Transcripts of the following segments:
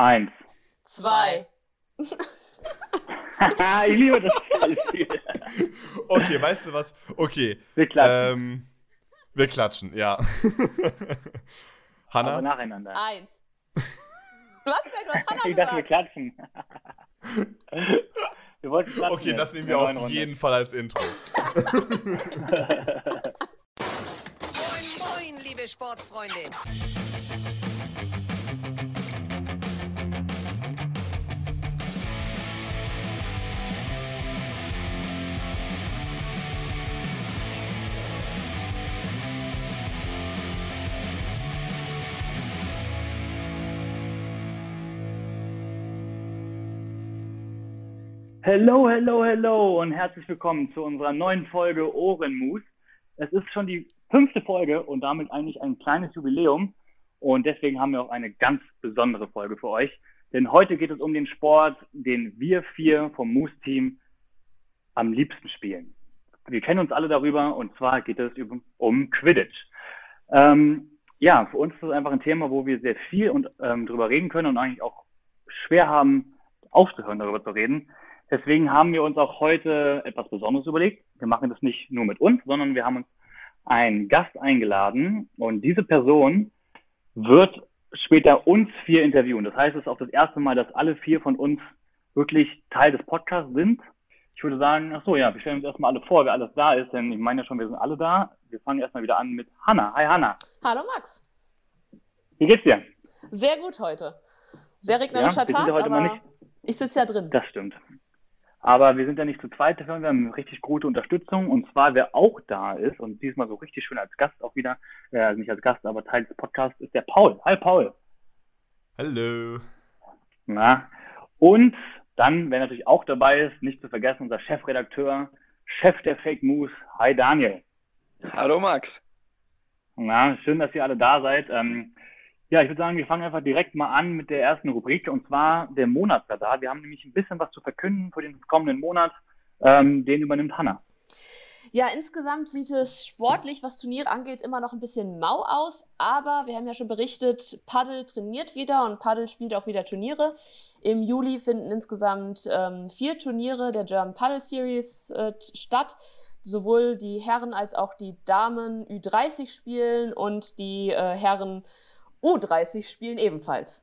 Eins. Zwei. ich liebe das Spiel. Okay, weißt du was? Okay. Wir klatschen. Ähm, wir klatschen, ja. Aber Hanna? nacheinander. Eins. Was denn? Du hast Hannah Ich dachte, wir klatschen. wir wollten klatschen. Okay, jetzt das nehmen wir auf Runde. jeden Fall als Intro. Moin, moin, liebe Sportfreunde. Hello, hello, hello und herzlich willkommen zu unserer neuen Folge Ohrenmus. Es ist schon die fünfte Folge und damit eigentlich ein kleines Jubiläum und deswegen haben wir auch eine ganz besondere Folge für euch. Denn heute geht es um den Sport, den wir vier vom Moose-Team am liebsten spielen. Wir kennen uns alle darüber und zwar geht es um Quidditch. Ähm, ja, für uns ist das einfach ein Thema, wo wir sehr viel und, ähm, drüber reden können und eigentlich auch schwer haben, aufzuhören, darüber zu reden. Deswegen haben wir uns auch heute etwas Besonderes überlegt. Wir machen das nicht nur mit uns, sondern wir haben uns einen Gast eingeladen und diese Person wird später uns vier interviewen. Das heißt, es ist auch das erste Mal, dass alle vier von uns wirklich Teil des Podcasts sind. Ich würde sagen, ach so, ja, wir stellen uns erstmal alle vor, wer alles da ist, denn ich meine ja schon, wir sind alle da. Wir fangen erstmal wieder an mit Hanna. Hi Hanna. Hallo Max. Wie geht's dir? Sehr gut heute. Sehr regnerischer Ja, Tag, aber ich sitze ja drin. Das stimmt. Aber wir sind ja nicht zu zweit, wir haben richtig gute Unterstützung. Und zwar, wer auch da ist und diesmal so richtig schön als Gast auch wieder, äh, nicht als Gast, aber Teil des Podcasts, ist der Paul. Hi Paul. Hallo. Na. Und dann, wer natürlich auch dabei ist, nicht zu vergessen, unser Chefredakteur, Chef der Fake News. Hi Daniel. Hallo Max. Na, schön, dass ihr alle da seid. Ähm, ja, ich würde sagen, wir fangen einfach direkt mal an mit der ersten Rubrik und zwar der Monatsradar. Wir haben nämlich ein bisschen was zu verkünden für den kommenden Monat. Ähm, den übernimmt Hanna. Ja, insgesamt sieht es sportlich, was Turniere angeht, immer noch ein bisschen mau aus, aber wir haben ja schon berichtet, Paddel trainiert wieder und Paddel spielt auch wieder Turniere. Im Juli finden insgesamt ähm, vier Turniere der German Paddle Series äh, statt. Sowohl die Herren als auch die Damen Ü30 spielen und die äh, Herren U30 spielen ebenfalls.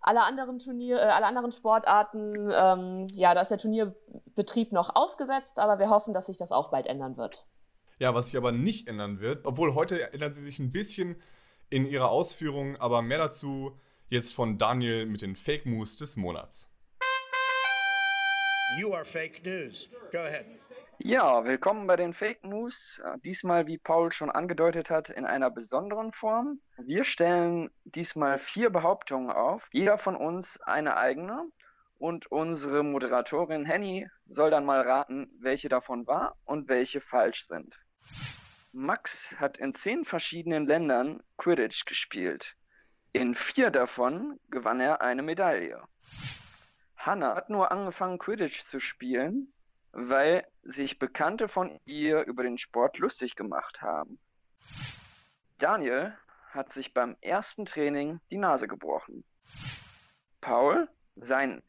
Alle anderen Turnier, äh, alle anderen Sportarten, ähm, ja, da ist der Turnierbetrieb noch ausgesetzt, aber wir hoffen, dass sich das auch bald ändern wird. Ja, was sich aber nicht ändern wird, obwohl heute ändert sie sich ein bisschen in ihrer Ausführung, aber mehr dazu jetzt von Daniel mit den Fake Moves des Monats. You are fake news. Go ahead. Ja, willkommen bei den Fake News. Äh, Diesmal, wie Paul schon angedeutet hat, in einer besonderen Form. Wir stellen diesmal vier Behauptungen auf, jeder von uns eine eigene. Und unsere Moderatorin Henny soll dann mal raten, welche davon wahr und welche falsch sind. Max hat in zehn verschiedenen Ländern Quidditch gespielt. In vier davon gewann er eine Medaille. Hannah hat nur angefangen, Quidditch zu spielen, weil sich Bekannte von ihr über den Sport lustig gemacht haben. Daniel hat sich beim ersten Training die Nase gebrochen. Paul, sein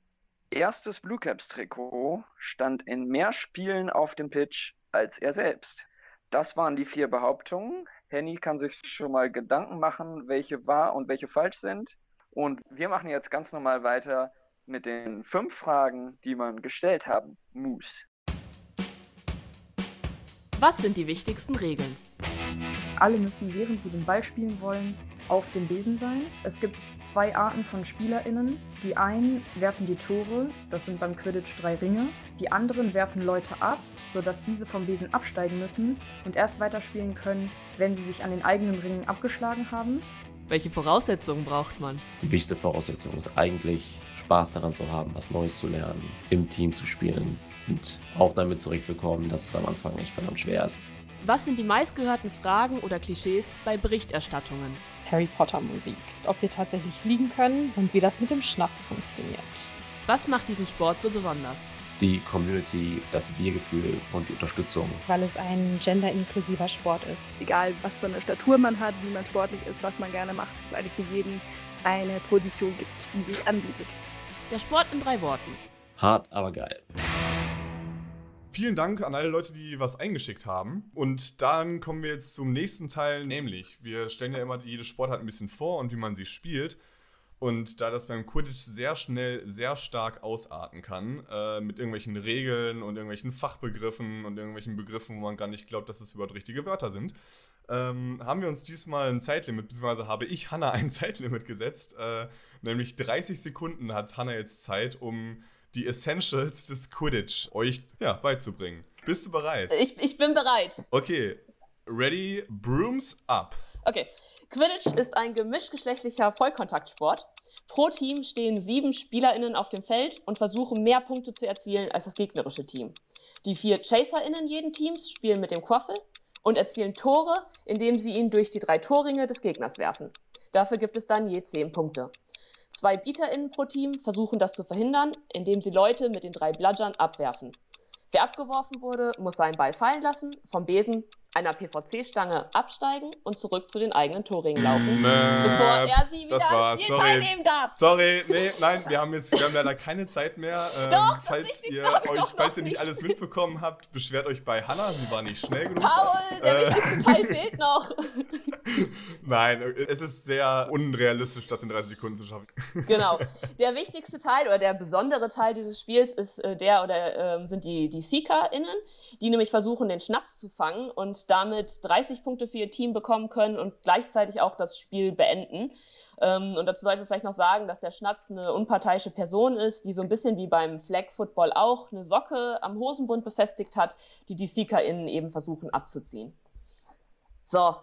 erstes Blue Caps Trikot stand in mehr Spielen auf dem Pitch als er selbst. Das waren die vier Behauptungen. Henny kann sich schon mal Gedanken machen, welche wahr und welche falsch sind. Und wir machen jetzt ganz normal weiter mit den fünf Fragen, die man gestellt haben muss. Was sind die wichtigsten Regeln? Alle müssen, während sie den Ball spielen wollen, auf dem Besen sein. Es gibt zwei Arten von SpielerInnen. Die einen werfen die Tore, das sind beim Quidditch drei Ringe. Die anderen werfen Leute ab, sodass diese vom Besen absteigen müssen und erst weiterspielen können, wenn sie sich an den eigenen Ringen abgeschlagen haben. Welche Voraussetzungen braucht man? Die wichtigste Voraussetzung ist eigentlich Spaß daran zu haben, was Neues zu lernen, im Team zu spielen und auch damit zurechtzukommen, dass es am Anfang echt verdammt schwer ist. Was sind die meistgehörten Fragen oder Klischees bei Berichterstattungen? Harry Potter Musik. Ob wir tatsächlich fliegen können und wie das mit dem Schnaps funktioniert. Was macht diesen Sport so besonders? Die Community, das Wir-Gefühl und die Unterstützung. Weil es ein genderinklusiver Sport ist. Egal, was für eine Statur man hat, wie man sportlich ist, was man gerne macht, ist eigentlich für jeden eine Position gibt, die sich anbietet. Der Sport in drei Worten. Hart, aber geil. Vielen Dank an alle Leute, die was eingeschickt haben. Und dann kommen wir jetzt zum nächsten Teil, nämlich wir stellen ja immer jede Sportart ein bisschen vor und wie man sie spielt. Und da das beim Quidditch sehr schnell, sehr stark ausarten kann, äh, mit irgendwelchen Regeln und irgendwelchen Fachbegriffen und irgendwelchen Begriffen, wo man gar nicht glaubt, dass es überhaupt richtige Wörter sind, ähm, haben wir uns diesmal ein Zeitlimit, beziehungsweise habe ich Hanna ein Zeitlimit gesetzt. Äh, nämlich 30 Sekunden hat Hanna jetzt Zeit, um die Essentials des Quidditch euch ja, beizubringen. Bist du bereit? Ich, ich bin bereit. Okay, ready, brooms up. Okay, Quidditch ist ein gemischtgeschlechtlicher Vollkontaktsport. Pro Team stehen sieben SpielerInnen auf dem Feld und versuchen mehr Punkte zu erzielen als das gegnerische Team. Die vier ChaserInnen jeden Teams spielen mit dem Quaffel und erzielen Tore, indem sie ihn durch die drei Torringe des Gegners werfen. Dafür gibt es dann je zehn Punkte. Zwei BieterInnen pro Team versuchen das zu verhindern, indem sie Leute mit den drei Bludgern abwerfen. Wer abgeworfen wurde, muss seinen Ball fallen lassen, vom Besen einer PVC-Stange absteigen und zurück zu den eigenen Torringen laufen, Mäh, bevor er sie wieder das am war's, Spiel sorry. teilnehmen darf. Sorry, nee, nein, wir haben jetzt wir haben leider keine Zeit mehr. Ähm, Doch, falls ihr euch, falls ihr nicht alles mitbekommen habt, beschwert euch bei Hannah, sie war nicht schnell genug. Paul, der Äh. wichtigste Teil fehlt noch. Nein, es ist sehr unrealistisch, das in 30 Sekunden zu schaffen. Genau. Der wichtigste Teil oder der besondere Teil dieses Spiels ist äh, der oder ähm, sind die, die SeekerInnen, die nämlich versuchen, den Schnatz zu fangen und damit 30 Punkte für ihr Team bekommen können und gleichzeitig auch das Spiel beenden. Ähm, und dazu sollten wir vielleicht noch sagen, dass der Schnatz eine unparteiische Person ist, die so ein bisschen wie beim Flag Football auch eine Socke am Hosenbund befestigt hat, die die SeekerInnen eben versuchen abzuziehen. So,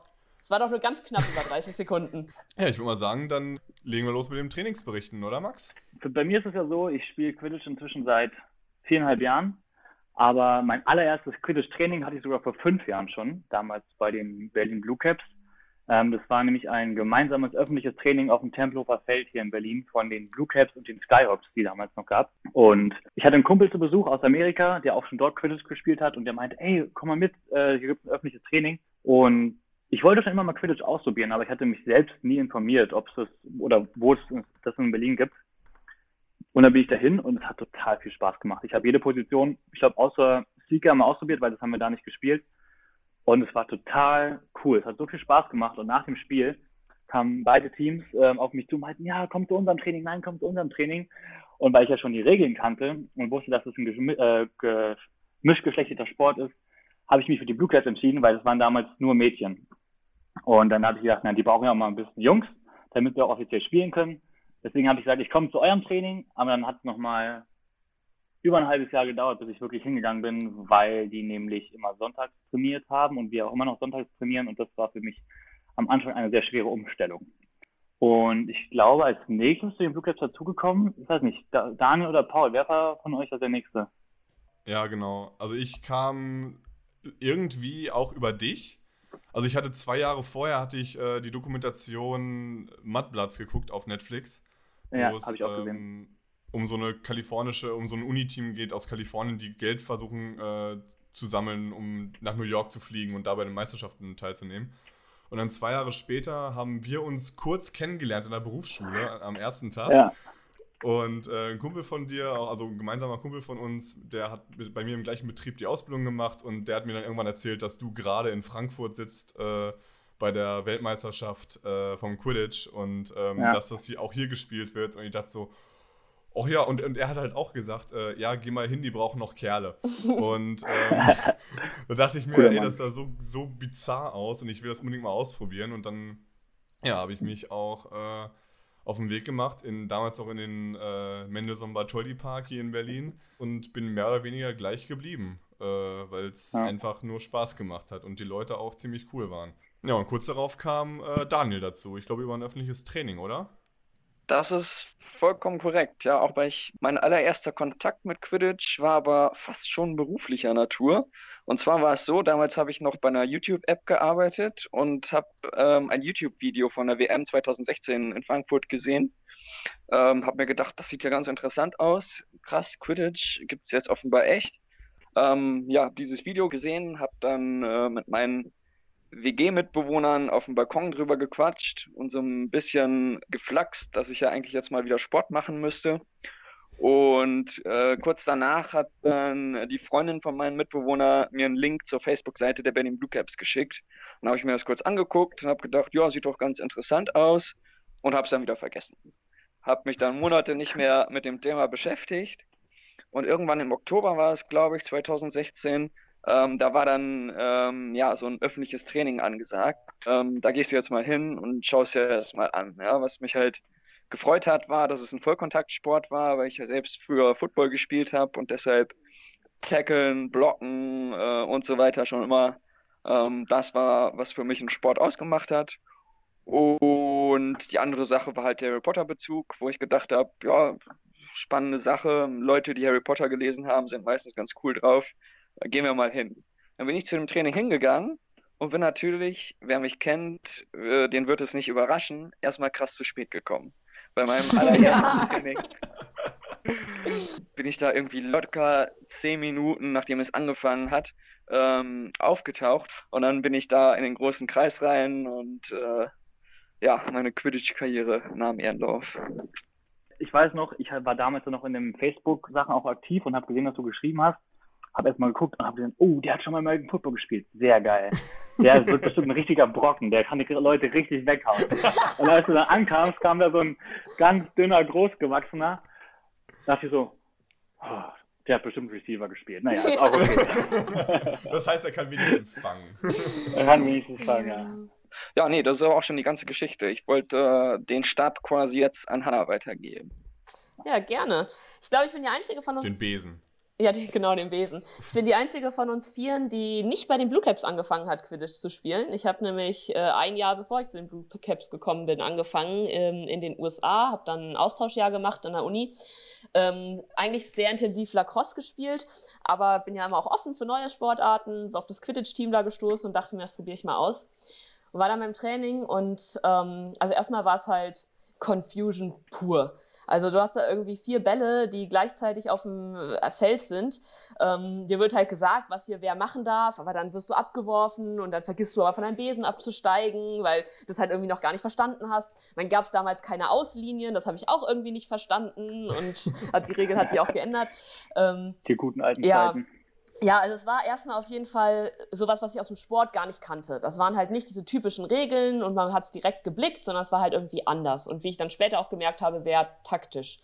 es war doch nur ganz knapp über 30 Sekunden. Ja, ich würde mal sagen, dann legen wir los mit dem Trainingsberichten, oder Max? Bei mir ist es ja so, ich spiele Quidditch inzwischen seit viereinhalb Jahren. Aber mein allererstes Quidditch-Training hatte ich sogar vor fünf Jahren schon, damals bei den Berlin Blue Caps. Ähm, das war nämlich ein gemeinsames öffentliches Training auf dem Tempelhofer Feld hier in Berlin von den Blue Caps und den Skyhawks, die damals noch gab. Und ich hatte einen Kumpel zu Besuch aus Amerika, der auch schon dort Quidditch gespielt hat und der meinte, ey, komm mal mit, äh, hier gibt es ein öffentliches Training. Und ich wollte schon immer mal Quidditch ausprobieren, aber ich hatte mich selbst nie informiert, ob es das oder wo es das in Berlin gibt. Und dann bin ich dahin und es hat total viel Spaß gemacht. Ich habe jede Position, ich glaube, außer Seeker mal ausprobiert, weil das haben wir da nicht gespielt. Und es war total cool. Es hat so viel Spaß gemacht. Und nach dem Spiel kamen beide Teams ähm, auf mich zu und meinten, ja, komm zu unserem Training, nein, komm zu unserem Training. Und weil ich ja schon die Regeln kannte und wusste, dass es ein äh, Sport ist, habe ich mich für die Blue Caps entschieden, weil es waren damals nur Mädchen. Und dann habe ich gedacht, na, die brauchen ja auch mal ein bisschen Jungs, damit wir auch offiziell spielen können. Deswegen habe ich gesagt, ich komme zu eurem Training, aber dann hat es nochmal über ein halbes Jahr gedauert, bis ich wirklich hingegangen bin, weil die nämlich immer sonntags trainiert haben und wir auch immer noch sonntags trainieren und das war für mich am Anfang eine sehr schwere Umstellung. Und ich glaube, als nächstes zu den Blue Caps dazugekommen, ich weiß nicht, Da- Daniel oder Paul, wer war von euch als der Nächste? Ja, genau. Also ich kam irgendwie auch über dich. Also ich hatte zwei Jahre vorher hatte ich äh, die Dokumentation Mudbloods geguckt auf Netflix. Ja, wo es, habe ich auch gesehen. ähm, um so eine kalifornische, um so ein Uniteam geht aus Kalifornien, die Geld versuchen äh, zu sammeln, um nach New York zu fliegen und da bei den Meisterschaften teilzunehmen. Und dann zwei Jahre später haben wir uns kurz kennengelernt in der Berufsschule am ersten Tag. Ja. Und äh, ein Kumpel von dir, also ein gemeinsamer Kumpel von uns, der hat bei mir im gleichen Betrieb die Ausbildung gemacht und der hat mir dann irgendwann erzählt, dass du gerade in Frankfurt sitzt äh, bei der Weltmeisterschaft äh, vom Quidditch und ähm, Ja. dass das hier auch hier gespielt wird. Und ich dachte so, ach ja, und, und er hat halt auch gesagt, äh, ja, geh mal hin, die brauchen noch Kerle. Und ähm, da dachte ich mir, Cooler ey, Mann. das sah so, so bizarr aus und ich will das unbedingt mal ausprobieren. Und dann, ja, habe ich mich auch äh, auf den Weg gemacht, in, damals auch in den äh, Mendelssohn Bartholdy Park hier in Berlin und bin mehr oder weniger gleich geblieben, äh, weil es Ja. einfach nur Spaß gemacht hat und die Leute auch ziemlich cool waren. Ja, und kurz darauf kam äh, Daniel dazu. Ich glaube, über ein öffentliches Training, oder? Das ist vollkommen korrekt. Ja, auch weil ich mein allererster Kontakt mit Quidditch war aber fast schon beruflicher Natur. Und zwar war es so, damals habe ich noch bei einer YouTube-App gearbeitet und habe ähm, ein YouTube-Video von der WM 2016 in Frankfurt gesehen. Ähm, habe mir gedacht, das sieht ja ganz interessant aus. Krass, Quidditch gibt es jetzt offenbar echt. Ähm, ja, dieses Video gesehen, habe dann äh, mit meinen WG-Mitbewohnern auf dem Balkon drüber gequatscht und so ein bisschen geflaxt, dass ich ja eigentlich jetzt mal wieder Sport machen müsste. Und äh, kurz danach hat dann die Freundin von meinem Mitbewohner mir einen Link zur Facebook-Seite der Berlin Blue Caps geschickt. Dann habe ich mir das kurz angeguckt und habe gedacht, ja, sieht doch ganz interessant aus und habe es dann wieder vergessen. Habe mich dann Monate nicht mehr mit dem Thema beschäftigt. Und irgendwann im Oktober war es, glaube ich, 2016, ähm, da war dann ähm, ja so ein öffentliches Training angesagt. Ähm, da gehst du jetzt mal hin und schaust dir das mal an. Ja? Was mich halt gefreut hat, war, dass es ein Vollkontaktsport war, weil ich ja selbst früher Football gespielt habe und deshalb Tackeln, Blocken äh, und so weiter schon immer ähm, das war, was für mich einen Sport ausgemacht hat. Und die andere Sache war halt der Harry Potter-Bezug, wo ich gedacht habe, ja, spannende Sache. Leute, die Harry Potter gelesen haben, sind meistens ganz cool drauf. Gehen wir mal hin. Dann bin ich zu dem Training hingegangen und bin natürlich, wer mich kennt, äh, den wird es nicht überraschen, erstmal krass zu spät gekommen. Bei meinem allerersten Training bin ich da irgendwie locker zehn Minuten, nachdem es angefangen hat, ähm, aufgetaucht. Und dann bin ich da in den großen Kreis rein und äh, ja, meine Quidditch-Karriere nahm ihren Lauf. Ich weiß noch, ich war damals noch in den Facebook-Sachen auch aktiv und habe gesehen, dass du geschrieben hast. Habe erstmal geguckt und habe gesehen, oh, der hat schon mal American Football gespielt. Sehr geil. Der wird bestimmt ein richtiger Brocken. Der kann die Leute richtig weghauen. Und als du dann ankamst, kam da so ein ganz dünner, großgewachsener. Da dachte ich so, oh, der hat bestimmt Receiver gespielt. Naja, ist auch okay. das heißt, er kann wenigstens fangen. er kann wenigstens fangen, ja. Ja, nee, das ist auch schon die ganze Geschichte. Ich wollte äh, den Stab quasi jetzt an Hannah weitergeben. Ja, gerne. Ich glaube, ich bin die Einzige von uns. Den Besen. Ja, die, genau, den Besen. Ich bin die einzige von uns Vieren, die nicht bei den Blue Caps angefangen hat, Quidditch zu spielen. Ich habe nämlich äh, ein Jahr bevor ich zu den Blue Caps gekommen bin, angefangen ähm, in den USA, habe dann ein Austauschjahr gemacht an der Uni. Ähm, eigentlich sehr intensiv Lacrosse gespielt, aber bin ja immer auch offen für neue Sportarten, auf das Quidditch-Team da gestoßen und dachte mir, das probiere ich mal aus. War dann beim Training und ähm, also erstmal war es halt Confusion pur. Also du hast da irgendwie vier Bälle, die gleichzeitig auf dem äh, Feld sind. Ähm, dir wird halt gesagt, was hier wer machen darf, aber dann wirst du abgeworfen und dann vergisst du aber von deinem Besen abzusteigen, weil du es halt irgendwie noch gar nicht verstanden hast. Dann gab es damals keine Auslinien, das habe ich auch irgendwie nicht verstanden und die Regel hat sich auch geändert. Ähm, die guten alten ja, Zeiten. Ja, also es war erstmal auf jeden Fall sowas, was ich aus dem Sport gar nicht kannte. Das waren halt nicht diese typischen Regeln und man hat es direkt geblickt, sondern es war halt irgendwie anders und wie ich dann später auch gemerkt habe, sehr taktisch.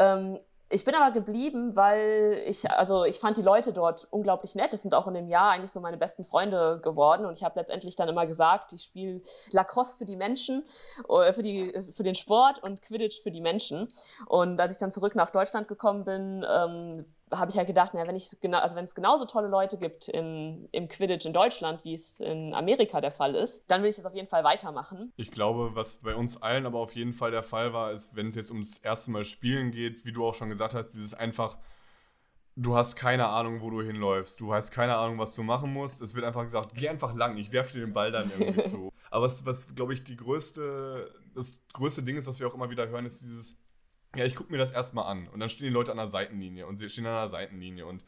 Ähm, ich bin aber geblieben, weil ich, also ich fand die Leute dort unglaublich nett. Es sind auch in dem Jahr eigentlich so meine besten Freunde geworden. Und ich habe letztendlich dann immer gesagt, ich spiele Lacrosse für die Menschen, äh, für, die, für den Sport und Quidditch für die Menschen. Und als ich dann zurück nach Deutschland gekommen bin, ähm, habe ich halt gedacht, naja, wenn ich genau, also wenn es genauso tolle Leute gibt in, im Quidditch in Deutschland, wie es in Amerika der Fall ist, dann will ich das auf jeden Fall weitermachen. Ich glaube, was bei uns allen aber auf jeden Fall der Fall war, ist, wenn es jetzt ums erste Mal Spielen geht, wie du auch schon gesagt hast, dieses einfach, du hast keine Ahnung, wo du hinläufst, du hast keine Ahnung, was du machen musst. Es wird einfach gesagt, geh einfach lang, ich werfe dir den Ball dann irgendwie zu. Aber was, was glaube ich, die größte, das größte Ding ist, was wir auch immer wieder hören, ist dieses ja, ich gucke mir das erstmal an. Und dann stehen die Leute an der Seitenlinie und sie stehen an der Seitenlinie und.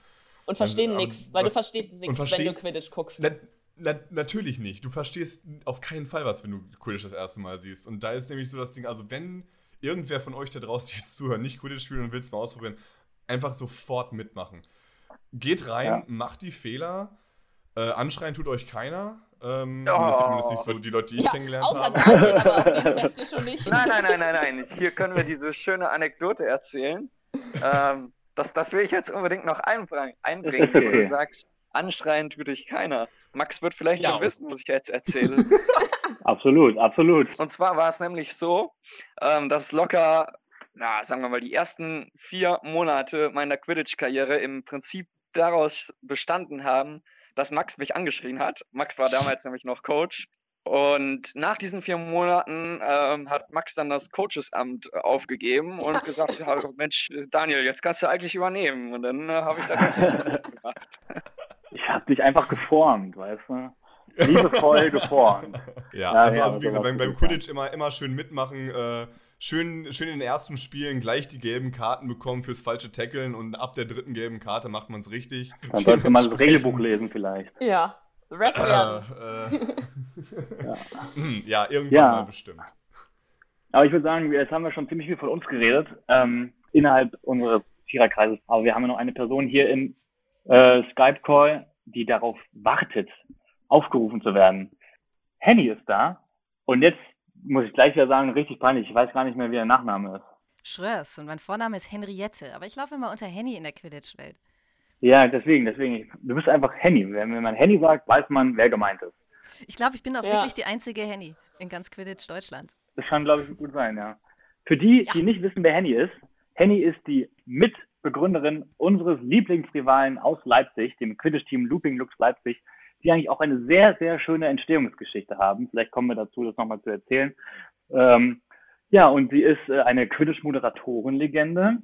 Und verstehen nichts, weil was, du verstehst nichts, wenn du Quidditch guckst. Na, na, natürlich nicht. Du verstehst auf keinen Fall was, wenn du Quidditch das erste Mal siehst. Und da ist nämlich so das Ding, also wenn irgendwer von euch da draußen jetzt zuhört, nicht Quidditch spielen und will es mal ausprobieren, einfach sofort mitmachen. Geht rein, ja. macht die Fehler. Äh, anschreien tut euch keiner. Ähm, oh. Zumindest nicht so die Leute, die ich ja, kennengelernt habe. Daniel, aber die schon nicht. Nein, nein, nein, nein, nein. Hier können wir diese schöne Anekdote erzählen. Ähm, das, das will ich jetzt unbedingt noch einbringen, einbringen wo du sagst, anschreien tut dich keiner. Max wird vielleicht ja. schon wissen, was ich jetzt erzähle. absolut, absolut. Und zwar war es nämlich so, ähm, dass locker, na, sagen wir mal, die ersten vier Monate meiner Quidditch-Karriere im Prinzip daraus bestanden haben, dass Max mich angeschrien hat. Max war damals nämlich noch Coach. Und nach diesen vier Monaten ähm, hat Max dann das Coachesamt aufgegeben und gesagt, ja, Mensch, Daniel, jetzt kannst du eigentlich übernehmen. Und dann äh, habe ich da ganz gemacht. Ich habe dich einfach geformt, weißt du? Liebevoll geformt. Ja, ja also, also wie gesagt, beim, beim Quidditch immer, immer schön mitmachen. Äh, schön, schön in den ersten Spielen gleich die gelben Karten bekommen fürs falsche Tackeln und ab der dritten gelben Karte macht man es richtig. Dann sollte man das Regelbuch lesen vielleicht. Ja. Rap werden. Äh, ja. ja, irgendwann Ja. mal bestimmt. Aber ich würde sagen, jetzt haben wir schon ziemlich viel von uns geredet, ähm, innerhalb unseres Viererkreises. Aber wir haben ja noch eine Person hier im äh, Skype-Call, die darauf wartet, aufgerufen zu werden. Henny ist da. Und jetzt muss ich gleich wieder sagen, richtig peinlich. Ich weiß gar nicht mehr, wie der Nachname ist. Schröers und mein Vorname ist Henriette, aber ich laufe immer unter Henny in der Quidditch-Welt. Ja, deswegen, deswegen. Du bist einfach Henny. Wenn, wenn man Henny sagt, weiß man, wer gemeint ist. Ich glaube, ich bin auch Ja. wirklich die einzige Henny in ganz Quidditch Deutschland. Das kann, glaube ich, gut sein, ja. Für die, Ja. die nicht wissen, wer Henny ist, Henny ist die Mitbegründerin unseres Lieblingsrivalen aus Leipzig, dem Quidditch-Team Looping Lux Leipzig, die eigentlich auch eine sehr, sehr schöne Entstehungsgeschichte haben. Vielleicht kommen wir dazu, das nochmal zu erzählen. Ähm, ja, und sie ist äh, eine Quidditch-Moderatorenlegende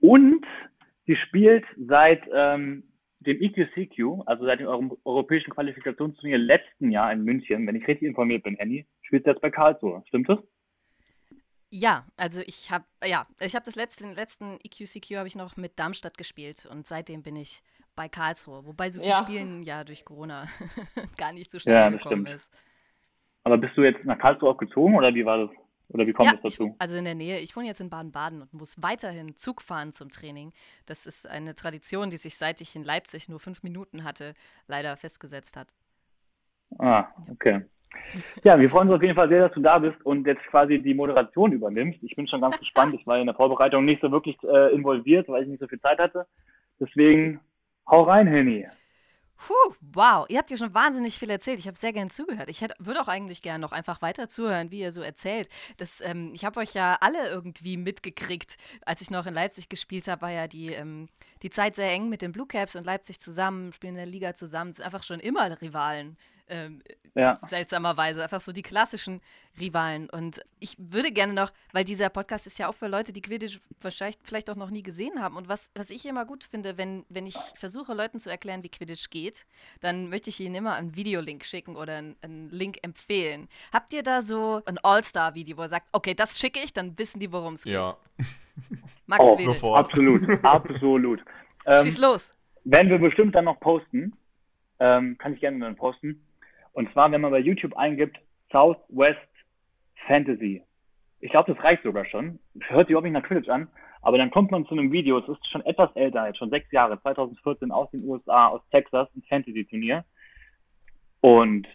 und sie spielt seit ähm, dem EQCQ, also seit dem Euro europäischen Qualifikationsturnier letzten Jahr in München, wenn ich richtig informiert bin, Henny, spielt sie jetzt bei Karlsruhe. Stimmt das? Ja, also ich habe ja, ich habe das letzte, den letzten EQCQ habe ich noch mit Darmstadt gespielt und seitdem bin ich bei Karlsruhe, wobei so viel Ja. Spielen ja durch Corona gar nicht so Ja, schnell das gekommen stimmt. ist. Aber bist du jetzt nach Karlsruhe auch gezogen oder wie war das? Oder wie kommt Ja, ich, dazu? also in der Nähe. Ich wohne jetzt in Baden-Baden und muss weiterhin Zug fahren zum Training. Das ist eine Tradition, die sich seit ich in Leipzig nur fünf Minuten hatte, leider festgesetzt hat. Ah, okay. Ja, wir freuen uns auf jeden Fall sehr, dass du da bist und jetzt quasi die Moderation übernimmst. Ich bin schon ganz gespannt. Ich war in der Vorbereitung nicht so wirklich äh, involviert, weil ich nicht so viel Zeit hatte. Deswegen hau rein, Henny. Puh, wow, ihr habt ja schon wahnsinnig viel erzählt. Ich habe sehr gern zugehört. Ich würde auch eigentlich gern noch einfach weiter zuhören, wie ihr so erzählt. Das, ähm, ich habe euch ja alle irgendwie mitgekriegt. Als ich noch in Leipzig gespielt habe, war ja die, ähm, die Zeit sehr eng mit den Blue Caps und Leipzig zusammen, spielen in der Liga zusammen. Sind einfach schon immer Rivalen. Ähm, Ja. seltsamerweise. Einfach so die klassischen Rivalen. Und ich würde gerne noch, weil dieser Podcast ist ja auch für Leute, die Quidditch wahrscheinlich vielleicht auch noch nie gesehen haben. Und was, was ich immer gut finde, wenn, wenn ich versuche, Leuten zu erklären, wie Quidditch geht, dann möchte ich ihnen immer einen Videolink schicken oder einen, einen Link empfehlen. Habt ihr da so ein All-Star-Video, wo ihr sagt, okay, das schicke ich, dann wissen die, worum es geht? Ja. Max Oh, sofort. Absolut, absolut. Ähm, Schieß los. Werden wir bestimmt dann noch posten. Ähm, kann ich gerne dann posten. Und zwar, wenn man bei YouTube eingibt, Southwest Fantasy. Ich glaube, das reicht sogar schon. Hört sich überhaupt nicht nach Quidditch an. Aber dann kommt man zu einem Video, es ist schon etwas älter, jetzt schon sechs Jahre, 2014 aus den USA, aus Texas, ein Fantasy-Turnier. Und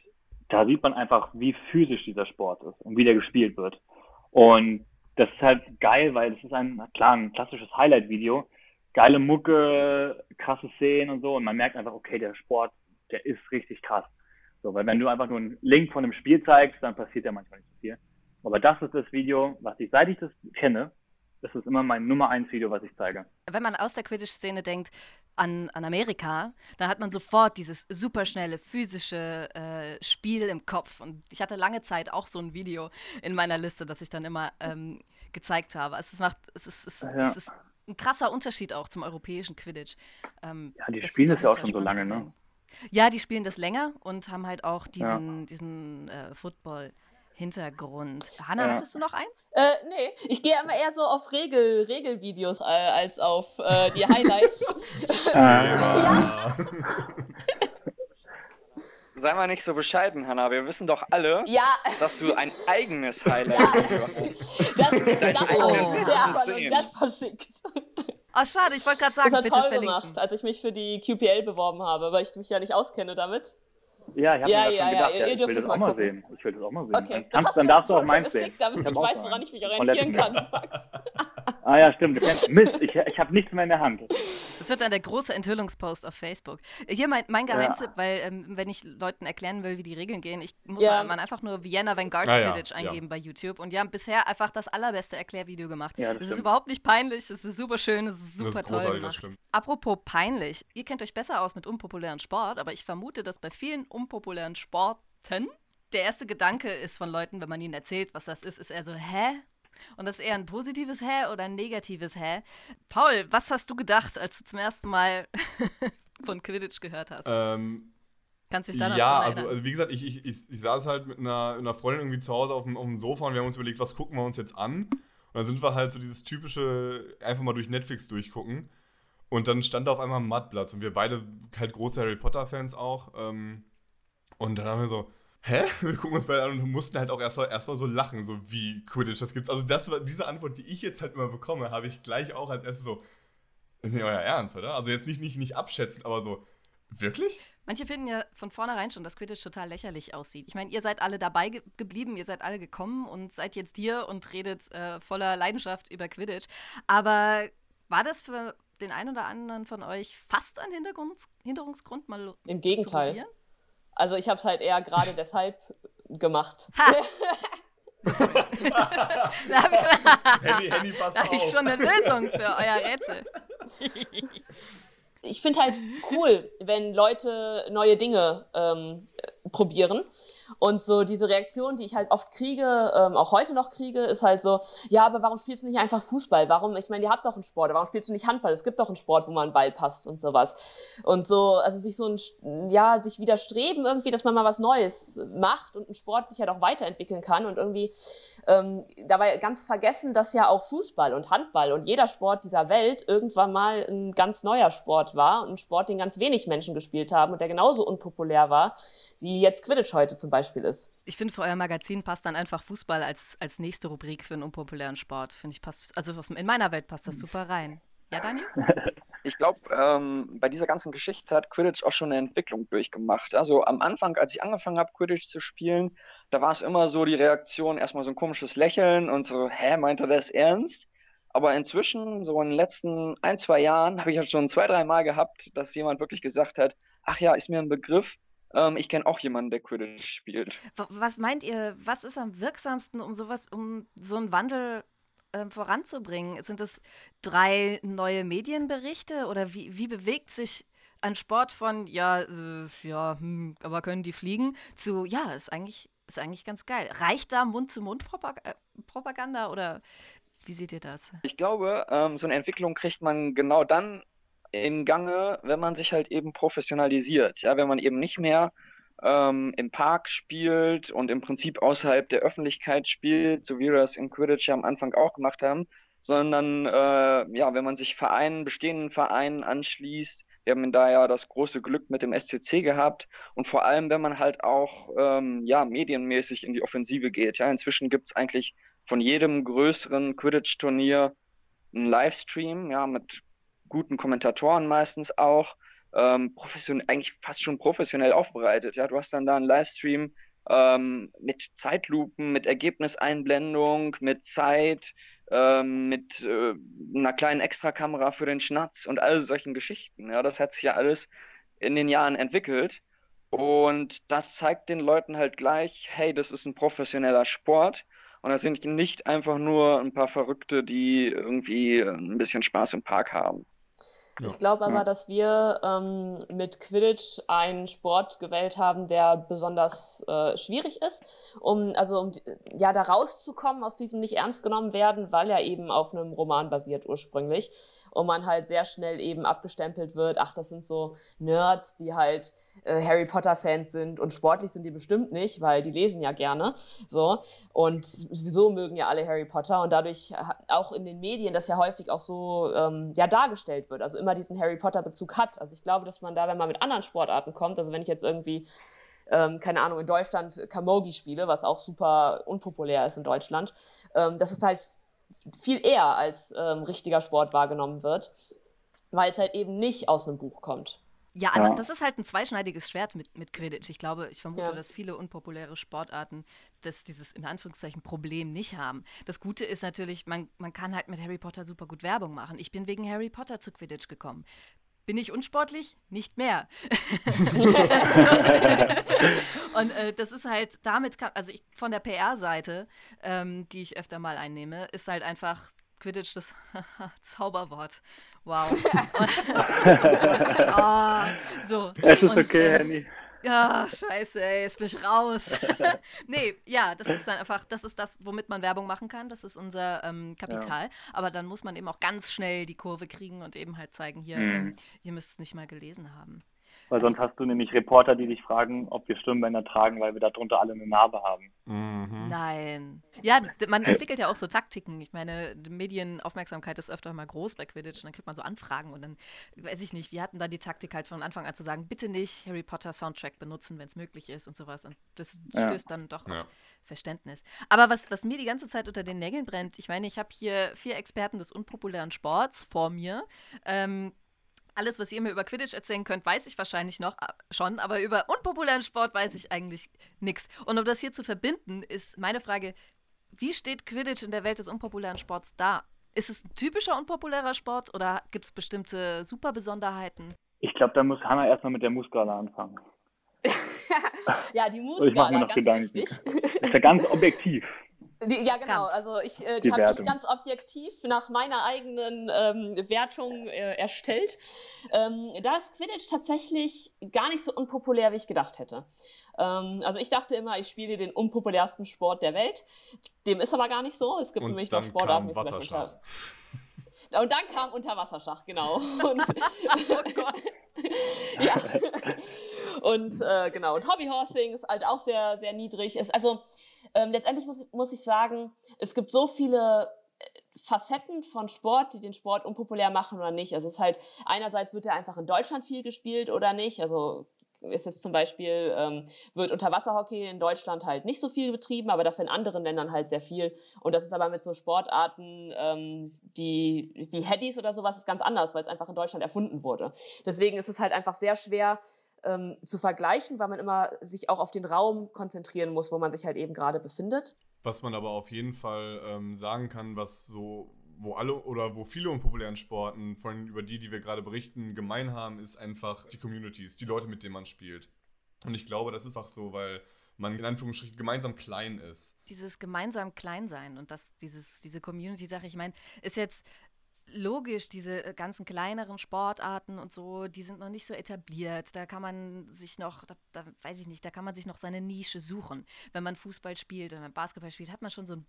da sieht man einfach, wie physisch dieser Sport ist und wie der gespielt wird. Und das ist halt geil, weil das ist ein, klar, ein klassisches Highlight-Video. Geile Mucke, krasse Szenen und so. Und man merkt einfach, okay, der Sport, der ist richtig krass. So, weil wenn du einfach nur einen Link von einem Spiel zeigst, dann passiert ja manchmal nicht so viel. Aber das ist das Video, was ich, seit ich das kenne, das ist immer mein Nummer eins Video, was ich zeige. wenn man aus der Quidditch-Szene denkt an, an Amerika, dann hat man sofort dieses superschnelle physische äh, Spiel im Kopf. Und ich hatte lange Zeit auch so ein Video in meiner Liste, das ich dann immer ähm, gezeigt habe. Also es macht, es ist, es, Ja. es ist ein krasser Unterschied auch zum europäischen Quidditch. Ähm, Ja, die spielen das ja auch schon so lange, ne? Ja, die spielen das länger und haben halt auch Ja. diesen, diesen äh, Football-Hintergrund. Hanna, Ja. hattest du noch eins? Äh, nee, ich gehe immer eher so auf Regel, Regelvideos äh, als auf äh, die Highlights. Ja. Sei mal nicht so bescheiden, Hanna. Wir wissen doch alle, ja, dass du ein eigenes Highlight-Video hast. das, das, das, nur das verschickt. Oh, schade, ich wollte gerade sagen, Das bitte Paul verlinken. gemacht, als ich mich für die QPL beworben habe, weil ich mich ja nicht auskenne damit. Ja, ich habe Ja, mir das ja, schon ja, gedacht, ihr- ja, ihr ich dürft will es das auch mal gucken. sehen. Ich will das auch mal sehen. Okay, Dann, dann darfst du auch meins sehen. damit ich, hab weiß, woran ich mich orientieren kann. Ah ja, stimmt. Mist, ich, ich habe nichts mehr in der Hand. Das wird dann der große Enthüllungspost auf Facebook. Hier mein, mein Geheimtipp, weil ähm, wenn ich Leuten erklären will, wie die Regeln gehen, ich muss Ja. man einfach nur Vienna Vanguard Ah, ja, Quidditch ja. eingeben bei YouTube und die haben bisher einfach das allerbeste Erklärvideo gemacht. Ja, das das ist überhaupt nicht peinlich, es ist super schön, es ist Das super ist toll das gemacht. Apropos peinlich, ihr kennt euch besser aus mit unpopulären Sport, aber ich vermute, dass bei vielen unpopulären Sporten der erste Gedanke ist von Leuten, wenn man ihnen erzählt, was das ist, ist er so, hä? Und das ist eher ein positives Hä oder ein negatives Hä. Paul, was hast du gedacht, als du zum ersten Mal von Quidditch gehört hast? Ähm, Kannst dich daran ja, erinnern? also, also wie gesagt, ich, ich, ich, ich saß halt mit einer, einer Freundin irgendwie zu Hause auf dem, auf dem Sofa und wir haben uns überlegt, was gucken wir uns jetzt an. Und dann sind wir halt so dieses typische, einfach mal durch Netflix durchgucken. Und dann stand da auf einmal Mudbloods und wir beide halt große Harry Potter-Fans auch. Ähm, Und dann haben wir so, hä? Wir gucken uns beide an und mussten halt auch erstmal erst so lachen, so wie Quidditch das gibt's. Also das war diese Antwort, die ich jetzt halt immer bekomme, habe ich gleich auch als erstes so, ist nicht euer Ernst, oder? Also jetzt nicht, nicht, nicht abschätzend, aber so, wirklich? Manche finden ja von vornherein schon, dass Quidditch total lächerlich aussieht. Ich meine, ihr seid alle dabei ge geblieben, ihr seid alle gekommen und seid jetzt hier und redet äh, voller Leidenschaft über Quidditch. Aber war das für den einen oder anderen von euch fast ein Hintergrund, Hinderungsgrund, mal Im Gegenteil. Also ich habe es halt eher gerade deshalb gemacht. Ha! da habe ich, da hab ich schon eine Lösung für euer Rätsel. ich finde halt cool, wenn Leute neue Dinge ähm, probieren. Und so diese Reaktion, die ich halt oft kriege, ähm, auch heute noch kriege, ist halt so, ja, aber warum spielst du nicht einfach Fußball? Warum, ich meine, ihr habt doch einen Sport, warum spielst du nicht Handball? Es gibt doch einen Sport, wo man Ball passt und sowas. Und so, also sich so ein, ja, sich widerstreben irgendwie, dass man mal was Neues macht und ein Sport sich halt auch weiterentwickeln kann und irgendwie ähm, dabei ganz vergessen, dass ja auch Fußball und Handball und jeder Sport dieser Welt irgendwann mal ein ganz neuer Sport war und ein Sport, den ganz wenig Menschen gespielt haben und der genauso unpopulär war, wie jetzt Quidditch heute zum Beispiel ist. Ich finde, für euer Magazin passt dann einfach Fußball als, als nächste Rubrik für einen unpopulären Sport. Finde ich passt, also in meiner Welt passt das super rein. Ja, Daniel? Ich glaube, ähm, bei dieser ganzen Geschichte hat Quidditch auch schon eine Entwicklung durchgemacht. Also am Anfang, als ich angefangen habe, Quidditch zu spielen, da war es immer so die Reaktion, erstmal so ein komisches Lächeln und so, hä, meint er das ernst? Aber inzwischen, so in den letzten ein, zwei Jahren, habe ich ja schon zwei, drei Mal gehabt, dass jemand wirklich gesagt hat, ach ja, ist mir ein Begriff, ähm, ich kenne auch jemanden, der Quidditch spielt. Was meint ihr, was ist am wirksamsten, um sowas, um so einen Wandel äh, voranzubringen? Sind es drei neue Medienberichte oder wie, wie bewegt sich ein Sport von, ja, äh, ja, hm, aber können die fliegen, zu, ja, ist eigentlich, ist eigentlich ganz geil. Reicht da Mund-zu-Mund-Propaganda äh, oder wie seht ihr das? Ich glaube, ähm, so eine Entwicklung kriegt man genau dann in Gange, wenn man sich halt eben professionalisiert. Ja, wenn man eben nicht mehr ähm, im Park spielt und im Prinzip außerhalb der Öffentlichkeit spielt, so wie wir das in Quidditch ja am Anfang auch gemacht haben, sondern äh, ja, wenn man sich Vereinen, bestehenden Vereinen anschließt, wir haben da ja das große Glück mit dem SCC gehabt und vor allem, wenn man halt auch ähm, ja, medienmäßig in die Offensive geht. Ja, inzwischen gibt es eigentlich von jedem größeren Quidditch-Turnier einen Livestream, ja, mit guten Kommentatoren meistens auch, ähm, professionell, eigentlich fast schon professionell aufbereitet. Ja, du hast dann da einen Livestream ähm, mit Zeitlupen, mit Ergebniseinblendung, mit Zeit, ähm, mit äh, einer kleinen Extrakamera für den Schnatz und all solchen Geschichten. Ja, das hat sich ja alles in den Jahren entwickelt. Und das zeigt den Leuten halt gleich, hey, das ist ein professioneller Sport. Und das sind nicht einfach nur ein paar Verrückte, die irgendwie ein bisschen Spaß im Park haben. Ich glaube aber, ja. dass wir ähm, mit Quidditch einen Sport gewählt haben, der besonders äh, schwierig ist, um also um ja da rauszukommen aus diesem nicht ernst genommen werden, weil er eben auf einem Roman basiert ursprünglich und man halt sehr schnell eben abgestempelt wird, ach, das sind so Nerds, die halt Harry Potter-Fans sind und sportlich sind die bestimmt nicht, weil die lesen ja gerne. So. Und sowieso mögen ja alle Harry Potter und dadurch auch in den Medien das ja häufig auch so ähm, ja, dargestellt wird. Also immer diesen Harry Potter-Bezug hat. Also ich glaube, dass man da, wenn man mit anderen Sportarten kommt, also wenn ich jetzt irgendwie ähm, keine Ahnung, in Deutschland Kamogi spiele, was auch super unpopulär ist in Deutschland, ähm, dass es halt viel eher als ähm, richtiger Sport wahrgenommen wird, weil es halt eben nicht aus einem Buch kommt. Ja, ja, das ist halt ein zweischneidiges Schwert mit, mit Quidditch. Ich glaube, ich vermute, ja. dass viele unpopuläre Sportarten das, dieses in Anführungszeichen Problem nicht haben. Das Gute ist natürlich, man, man kann halt mit Harry Potter super gut Werbung machen. Ich bin wegen Harry Potter zu Quidditch gekommen. Bin ich unsportlich? Nicht mehr. so. und äh, das ist halt, damit kann, also ich, von der PR-Seite, ähm, die ich öfter mal einnehme, ist halt einfach Quidditch das Zauberwort. Wow. oh, so. Es ist und, okay, ähm, Henny. Ja, scheiße, ey, jetzt bin ich raus. nee, ja, das ist dann einfach, das ist das, womit man Werbung machen kann. Das ist unser ähm, Kapital. Ja. Aber dann muss man eben auch ganz schnell die Kurve kriegen und eben halt zeigen, hier, mhm. ähm, ihr müsst es nicht mal gelesen haben. Weil Also- sonst hast du nämlich Reporter, die dich fragen, ob wir Stirnbänder tragen, weil wir darunter alle eine Narbe haben. Mhm. Nein. Ja, man entwickelt ja auch so Taktiken. Ich meine, die Medienaufmerksamkeit ist öfter mal groß bei Quidditch und dann kriegt man so Anfragen und dann, weiß ich nicht, wir hatten da die Taktik halt von Anfang an zu sagen, bitte nicht Harry Potter Soundtrack benutzen, wenn es möglich ist und sowas. Und das Ja. stößt dann doch Ja. auf Verständnis. Aber was, was mir die ganze Zeit unter den Nägeln brennt, ich meine, ich habe hier vier Experten des unpopulären Sports vor mir. Ähm, alles, was ihr mir über Quidditch erzählen könnt, weiß ich wahrscheinlich noch schon, aber über unpopulären Sport weiß ich eigentlich nichts. Und um das hier zu verbinden, ist meine Frage, wie steht Quidditch in der Welt des unpopulären Sports da? Ist es ein typischer unpopulärer Sport oder gibt es bestimmte Superbesonderheiten? Ich glaube, da muss Hannah erstmal mit der Musskala anfangen. ja, die Ich mache Musskala, mir noch ganz Gedanken. wichtig. Ist ja ganz objektiv. Die, ja, genau. Ganz. Also ich, äh, Die die habe ich Wertung. ganz objektiv nach meiner eigenen ähm, Wertung äh, erstellt. Ähm, da ist Quidditch tatsächlich gar nicht so unpopulär, wie ich gedacht hätte. Ähm, also ich dachte immer, ich spiele den unpopulärsten Sport der Welt. Dem ist aber gar nicht so. Es gibt Und nämlich noch Sportarten, Beispiel Wasserschach. und dann kam Unterwasserschach, genau. Und, Oh Gott. ja. Und äh, genau, und Hobbyhorsing ist halt auch sehr, sehr niedrig. Ist, also ähm, letztendlich muss, muss ich sagen, es gibt so viele äh, Facetten von Sport, die den Sport unpopulär machen oder nicht. Also es ist halt, einerseits wird er einfach in Deutschland viel gespielt oder nicht. Also ist jetzt zum Beispiel, ähm, wird Unterwasserhockey in Deutschland halt nicht so viel betrieben, aber dafür in anderen Ländern halt sehr viel. Und das ist aber mit so Sportarten, ähm, die, wie Headies oder sowas, ist ganz anders, weil es einfach in Deutschland erfunden wurde. Deswegen ist es halt einfach sehr schwer ähm, zu vergleichen, weil man immer sich auch auf den Raum konzentrieren muss, wo man sich halt eben gerade befindet. Was man aber auf jeden Fall ähm, sagen kann, was so, wo alle oder wo viele unpopulären Sporten, vor allem über die, die wir gerade berichten, gemein haben, ist einfach die Communities, die Leute, mit denen man spielt. Und ich glaube, das ist auch so, weil man in Anführungsstrichen gemeinsam klein ist. Dieses gemeinsam Kleinsein und das, dieses, diese Community-Sache, ich meine, ist jetzt logisch, diese äh, ganzen kleineren Sportarten und so, die sind noch nicht so etabliert. Da kann man sich noch, da, da weiß ich nicht, da kann man sich noch seine Nische suchen. Wenn man Fußball spielt, wenn man Basketball spielt, hat man schon so ein,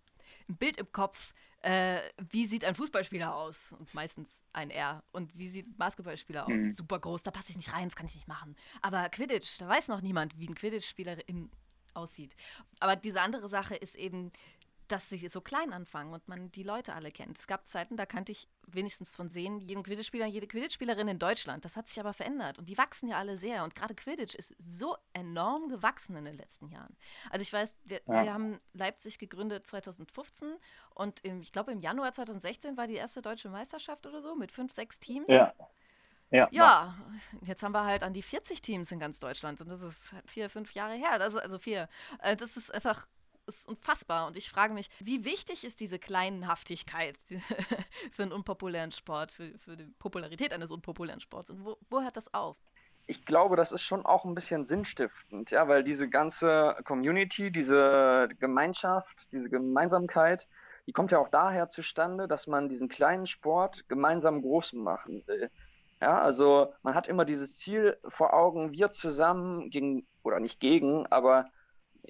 ein Bild im Kopf, äh, wie sieht ein Fußballspieler aus? Und meistens ein R. Und wie sieht ein Basketballspieler aus? Mhm. Super groß, da passe ich nicht rein, das kann ich nicht machen. Aber Quidditch, da weiß noch niemand, wie ein Quidditch-Spielerin aussieht. Aber diese andere Sache ist eben, dass sie so klein anfangen und man die Leute alle kennt. Es gab Zeiten, da kannte ich wenigstens von sehen, jeden Quidditch-Spieler, jede Quidditch-Spielerin in Deutschland. Das hat sich aber verändert und die wachsen ja alle sehr. Und gerade Quidditch ist so enorm gewachsen in den letzten Jahren. Also ich weiß, wir, Ja. wir haben Leipzig gegründet 2015 und im, ich glaube im Januar 2016 war die erste deutsche Meisterschaft oder so mit fünf, sechs Teams. Ja. Ja. Ja, jetzt haben wir halt an die 40 Teams in ganz Deutschland und das ist vier, fünf Jahre her. Das ist also vier. Äh, Das ist einfach ist unfassbar. Und ich frage mich, wie wichtig ist diese Kleinhaftigkeit für einen unpopulären Sport, für, für die Popularität eines unpopulären Sports? Und wo, wo hört das auf? ich glaube, das ist schon auch ein bisschen sinnstiftend, ja, weil diese ganze Community, diese Gemeinschaft, diese Gemeinsamkeit, die kommt ja auch daher zustande, dass man diesen kleinen Sport gemeinsam groß machen will. Ja, also man hat immer dieses Ziel vor Augen, wir zusammen gegen, oder nicht gegen, aber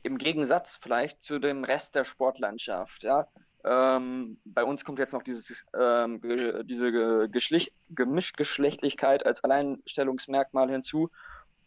im Gegensatz vielleicht zu dem Rest der Sportlandschaft, ja. Ähm, bei uns kommt jetzt noch dieses, ähm, ge diese ge Geschlecht Gemischtgeschlechtlichkeit als Alleinstellungsmerkmal hinzu.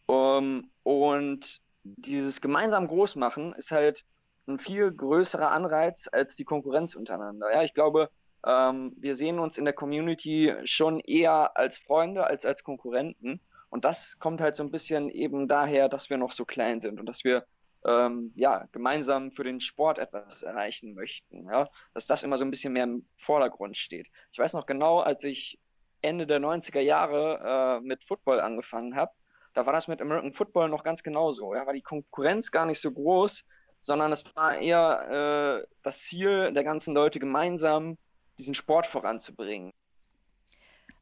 Um, und dieses gemeinsam Großmachen ist halt ein viel größerer Anreiz als die Konkurrenz untereinander. Ja, ich glaube, ähm, wir sehen uns in der Community schon eher als Freunde als als Konkurrenten. Und das kommt halt so ein bisschen eben daher, dass wir noch so klein sind und dass wir ähm, ja, gemeinsam für den Sport etwas erreichen möchten. Ja? Dass das immer so ein bisschen mehr im Vordergrund steht. Ich weiß noch genau, als ich Ende der 90er Jahre äh, mit Football angefangen habe, da war das mit American Football noch ganz genauso. Ja? War die Konkurrenz gar nicht so groß, sondern es war eher äh, das Ziel der ganzen Leute, gemeinsam diesen Sport voranzubringen.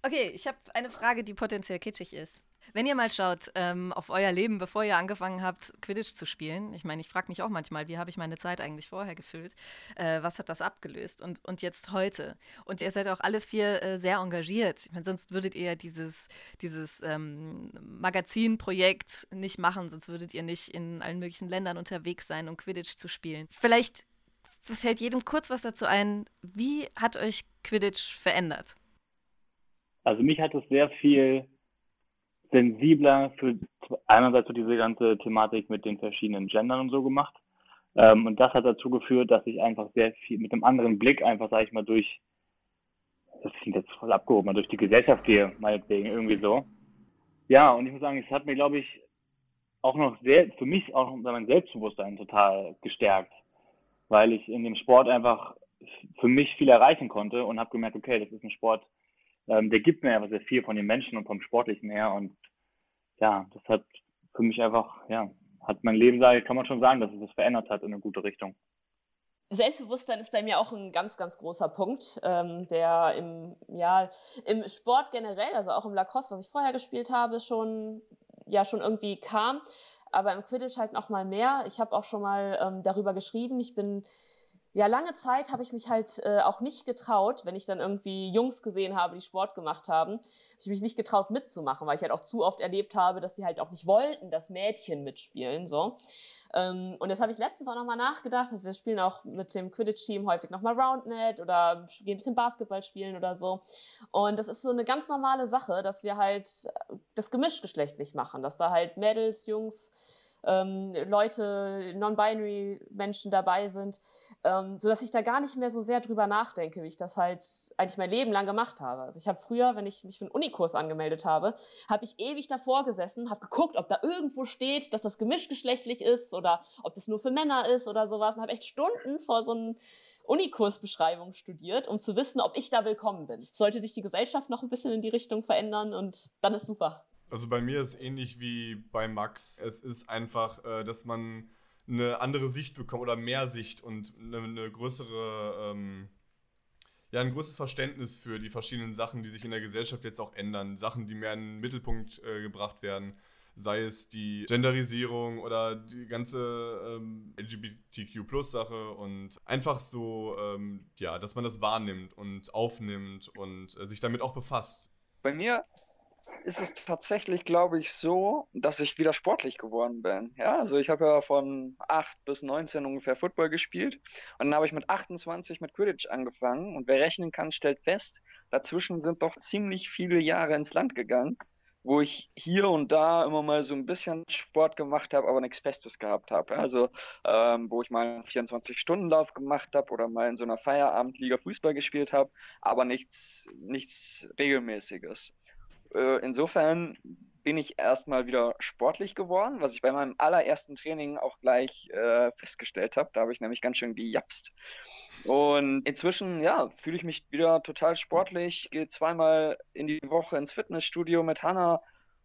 Okay, ich habe eine Frage, die potenziell kitschig ist. Wenn ihr mal schaut ähm, auf euer Leben, bevor ihr angefangen habt, Quidditch zu spielen, ich meine, ich frage mich auch manchmal, wie habe ich meine Zeit eigentlich vorher gefüllt? Äh, was hat das abgelöst? Und, und jetzt heute? Und ihr seid auch alle vier äh, sehr engagiert. Ich meine, sonst würdet ihr dieses, dieses ähm, Magazinprojekt nicht machen, sonst würdet ihr nicht in allen möglichen Ländern unterwegs sein, um Quidditch zu spielen. Vielleicht fällt jedem kurz was dazu ein. Wie hat euch Quidditch verändert? Also mich hat es sehr viel sensibler für einerseits für diese ganze Thematik mit den verschiedenen Gendern und so gemacht. Ähm, und das hat dazu geführt, dass ich einfach sehr viel mit einem anderen Blick einfach, sage ich mal, durch, das klingt jetzt voll abgehoben, durch die Gesellschaft gehe, meinetwegen irgendwie so. Ja, und ich muss sagen, es hat mir, glaube ich, auch noch sehr, für mich auch mein Selbstbewusstsein total gestärkt, weil ich in dem Sport einfach für mich viel erreichen konnte und habe gemerkt, okay, das ist ein Sport, ähm, der gibt mir einfach sehr viel von den Menschen und vom Sportlichen her und ja, das hat für mich einfach, ja, hat mein Leben, kann man schon sagen, dass es das verändert hat in eine gute Richtung. Selbstbewusstsein ist bei mir auch ein ganz, ganz großer Punkt, ähm, der im, ja, im Sport generell, also auch im Lacrosse, was ich vorher gespielt habe, schon, ja, schon irgendwie kam. Aber im Quidditch halt noch mal mehr. Ich habe auch schon mal ähm, darüber geschrieben. Ich bin ja, lange Zeit habe ich mich halt äh, auch nicht getraut, wenn ich dann irgendwie Jungs gesehen habe, die Sport gemacht haben, habe ich mich nicht getraut mitzumachen, weil ich halt auch zu oft erlebt habe, dass die halt auch nicht wollten, dass Mädchen mitspielen, so. Ähm, und das habe ich letztens auch nochmal nachgedacht, dass wir spielen auch mit dem Quidditch-Team häufig nochmal Roundnet oder gehen ein bisschen Basketball spielen oder so. Und das ist so eine ganz normale Sache, dass wir halt das gemischtgeschlechtlich machen, dass da halt Mädels, Jungs, ähm, Leute, non-binary Menschen dabei sind, ähm, sodass ich da gar nicht mehr so sehr drüber nachdenke, wie ich das halt eigentlich mein Leben lang gemacht habe. Also ich habe früher, wenn ich mich für einen Unikurs angemeldet habe, habe ich ewig davor gesessen, habe geguckt, ob da irgendwo steht, dass das gemischtgeschlechtlich ist oder ob das nur für Männer ist oder sowas und habe echt Stunden vor so einem Unikursbeschreibung studiert, um zu wissen, ob ich da willkommen bin. Sollte sich die Gesellschaft noch ein bisschen in die Richtung verändern und dann ist super. Also bei mir ist ähnlich wie bei Max. Es ist einfach, äh, dass man eine andere Sicht bekommt oder mehr Sicht und eine, eine größere, ähm, ja, ein größeres Verständnis für die verschiedenen Sachen, die sich in der Gesellschaft jetzt auch ändern. Sachen, die mehr in den Mittelpunkt äh, gebracht werden. Sei es die Genderisierung oder die ganze ähm, LGBTQ-Plus-Sache und einfach so, ähm, ja, dass man das wahrnimmt und aufnimmt und äh, sich damit auch befasst. Bei mir ist es tatsächlich, glaube ich, so, dass ich wieder sportlich geworden bin. Ja, also ich habe ja von 8 bis 19 ungefähr Football gespielt und dann habe ich mit 28 mit Quidditch angefangen und wer rechnen kann, stellt fest, dazwischen sind doch ziemlich viele Jahre ins Land gegangen, wo ich hier und da immer mal so ein bisschen Sport gemacht habe, aber nichts Festes gehabt habe. Also ähm, wo ich mal einen 24-Stunden-Lauf gemacht habe oder mal in so einer Feierabendliga Fußball gespielt habe, aber nichts, nichts Regelmäßiges. Äh, insofern bin ich erstmal wieder sportlich geworden, was ich bei meinem allerersten Training auch gleich äh, festgestellt habe. Da habe ich nämlich ganz schön gejapst. Und inzwischen, ja, fühle ich mich wieder total sportlich, gehe zweimal in die Woche ins Fitnessstudio mit Hannah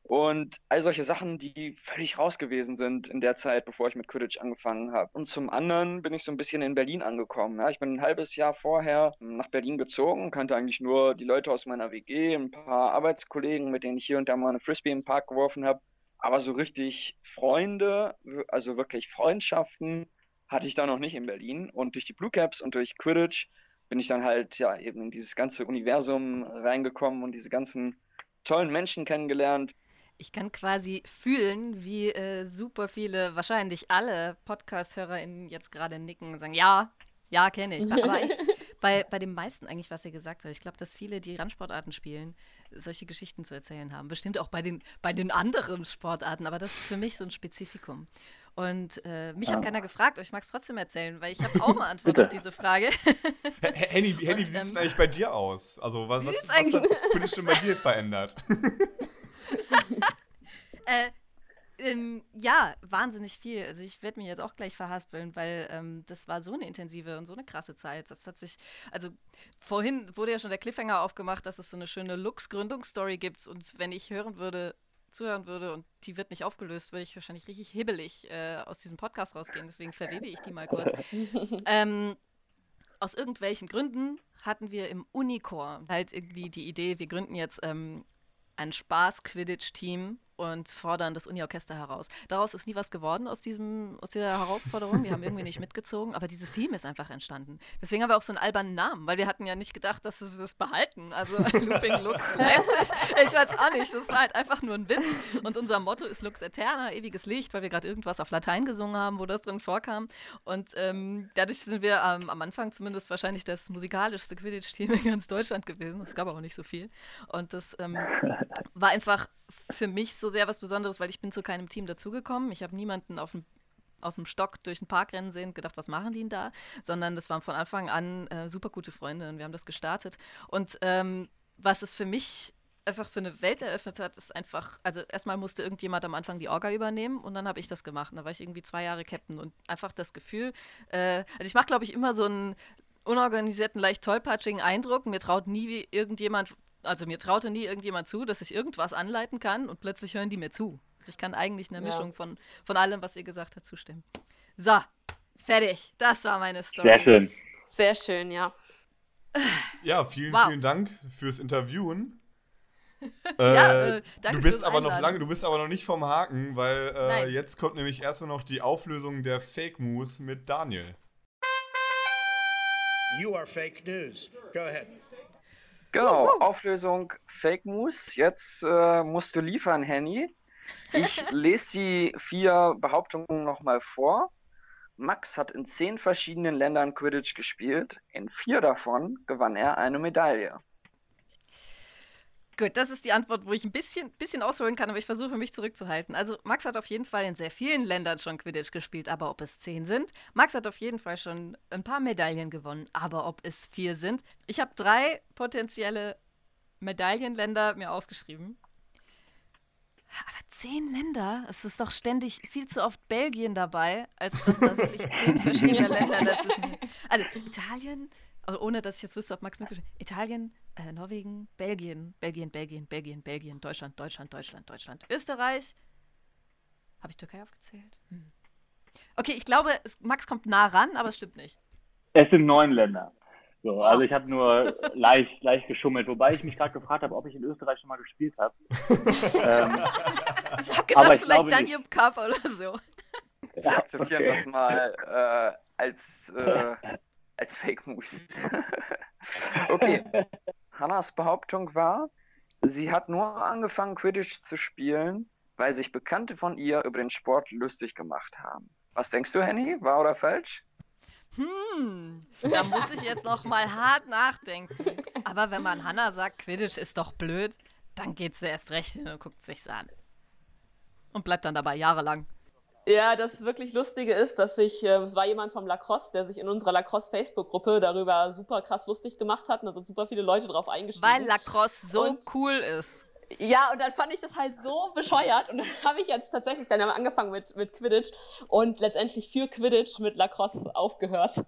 und all solche Sachen, die völlig raus gewesen sind in der Zeit, bevor ich mit Quidditch angefangen habe. Und zum anderen bin ich so ein bisschen in Berlin angekommen. Ja, ich bin ein halbes Jahr vorher nach Berlin gezogen, kannte eigentlich nur die Leute aus meiner WG, ein paar Arbeitskollegen, mit denen ich hier und da mal eine Frisbee im Park geworfen habe. Aber so richtig Freunde, also wirklich Freundschaften, hatte ich da noch nicht in Berlin. Und durch die Blue Caps und durch Quidditch bin ich dann halt ja eben in dieses ganze Universum reingekommen und diese ganzen tollen Menschen kennengelernt. Ich kann quasi fühlen, wie äh, super viele, wahrscheinlich alle Podcast-HörerInnen jetzt gerade nicken und sagen, ja, ja, kenne ich. Aber ich, bei, bei den meisten eigentlich, was ihr gesagt habt, ich glaube, dass viele, die Randsportarten spielen, solche Geschichten zu erzählen haben. Bestimmt auch bei den, bei den anderen Sportarten, aber das ist für mich so ein Spezifikum. Und äh, mich ja. hat keiner gefragt, aber ich mag es trotzdem erzählen, weil ich habe auch eine Antwort auf diese Frage. Henny, Henny wie sieht es ähm, eigentlich bei dir aus? Also, was, was, was hat Quidditch schon bei dir verändert? äh, ähm, ja, wahnsinnig viel. Also ich werde mich jetzt auch gleich verhaspeln, weil ähm, das war so eine intensive und so eine krasse Zeit. Das hat sich, also vorhin wurde ja schon der Cliffhanger aufgemacht, dass es so eine schöne Lux-Gründungsstory gibt. Und wenn ich hören würde, zuhören würde und die wird nicht aufgelöst, würde ich wahrscheinlich richtig hibbelig äh, aus diesem Podcast rausgehen. Deswegen verwebe ich die mal kurz. ähm, aus irgendwelchen Gründen hatten wir im Unicore halt irgendwie die Idee, wir gründen jetzt ähm, ein Spaß-Quidditch-Team und fordern das Uni-Orchester heraus. Daraus ist nie was geworden aus, diesem, aus dieser Herausforderung. Wir haben irgendwie nicht mitgezogen, aber dieses Team ist einfach entstanden. Deswegen haben wir auch so einen albernen Namen, weil wir hatten ja nicht gedacht, dass wir das behalten. Also Looping Lux Leipzig. Ich weiß auch nicht, das war halt einfach nur ein Witz. Und unser Motto ist Lux Eterna, ewiges Licht, weil wir gerade irgendwas auf Latein gesungen haben, wo das drin vorkam. Und ähm, dadurch sind wir ähm, am Anfang zumindest wahrscheinlich das musikalischste Quidditch-Team in ganz Deutschland gewesen. Es gab auch nicht so viel. Und das ähm, war einfach für mich so sehr was Besonderes, weil ich bin zu keinem Team dazugekommen. Ich habe niemanden auf dem auf dem Stock durch den Park rennen sehen, gedacht, was machen die denn da? Sondern das waren von Anfang an äh, super gute Freunde und wir haben das gestartet. Und ähm, was es für mich einfach für eine Welt eröffnet hat, ist einfach, also erstmal musste irgendjemand am Anfang die Orga übernehmen und dann habe ich das gemacht. Und da war ich irgendwie zwei Jahre Captain und einfach das Gefühl, äh, also ich mache, glaube ich, immer so einen unorganisierten, leicht tollpatschigen Eindruck. Mir traut nie irgendjemand, also mir traute nie irgendjemand zu, dass ich irgendwas anleiten kann und plötzlich hören die mir zu. Also ich kann eigentlich eine Mischung ja. von, von allem, was ihr gesagt habt, zustimmen. So, fertig. Das war meine Story. Sehr schön. Sehr schön, ja. Ja, vielen, wow. vielen Dank fürs Interviewen. äh, ja, äh, du bist aber noch lange, du bist aber noch nicht vom Haken, weil äh, jetzt kommt nämlich erstmal noch die Auflösung der Fake Moves mit Daniel. You are fake news. Go ahead. Genau, Auflösung Fake News. Jetzt äh, musst du liefern, Henny. Ich lese die vier Behauptungen nochmal vor. Max hat in zehn verschiedenen Ländern Quidditch gespielt. In vier davon gewann er eine Medaille. Gut, das ist die Antwort, wo ich ein bisschen, bisschen ausholen kann, aber ich versuche mich zurückzuhalten. Also Max hat auf jeden Fall in sehr vielen Ländern schon Quidditch gespielt, aber ob es zehn sind. Max hat auf jeden Fall schon ein paar Medaillen gewonnen, aber ob es vier sind. Ich habe drei potenzielle Medaillenländer mir aufgeschrieben. Aber zehn Länder? Es ist doch ständig viel zu oft Belgien dabei, als dass da wirklich zehn verschiedene Länder dazwischen. Also Italien, ohne dass ich jetzt wüsste, ob Max mitgeschrieben hat. Italien, äh, Norwegen, Belgien, Belgien, Belgien, Belgien, Belgien, Deutschland, Deutschland, Deutschland, Deutschland, Österreich. Habe ich Türkei aufgezählt? Hm. Okay, ich glaube, es, Max kommt nah ran, aber es stimmt nicht. Es sind neun Länder. So, also ich habe nur leicht, leicht geschummelt, wobei ich mich gerade gefragt habe, ob ich in Österreich schon mal gespielt habe. ähm, ich habe gedacht, ich vielleicht Danube Cup oder so. Wir akzeptieren okay. das mal äh, als, äh, als Fake News. okay. Hannas Behauptung war, sie hat nur angefangen, Quidditch zu spielen, weil sich Bekannte von ihr über den Sport lustig gemacht haben. Was denkst du, Henny? Wahr oder falsch? Hm, da muss ich jetzt noch mal hart nachdenken. Aber wenn man Hannah sagt, Quidditch ist doch blöd, dann geht sie erst recht hin und guckt sich's an. Und bleibt dann dabei jahrelang. Ja, das wirklich Lustige ist, dass sich, äh, es war jemand vom Lacrosse, der sich in unserer Lacrosse-Facebook-Gruppe darüber super krass lustig gemacht hat und da sind super viele Leute drauf eingestiegen. Weil Lacrosse so und cool ist. Ja, und dann fand ich das halt so bescheuert und dann habe ich jetzt tatsächlich dann angefangen mit, mit Quidditch und letztendlich für Quidditch mit Lacrosse aufgehört.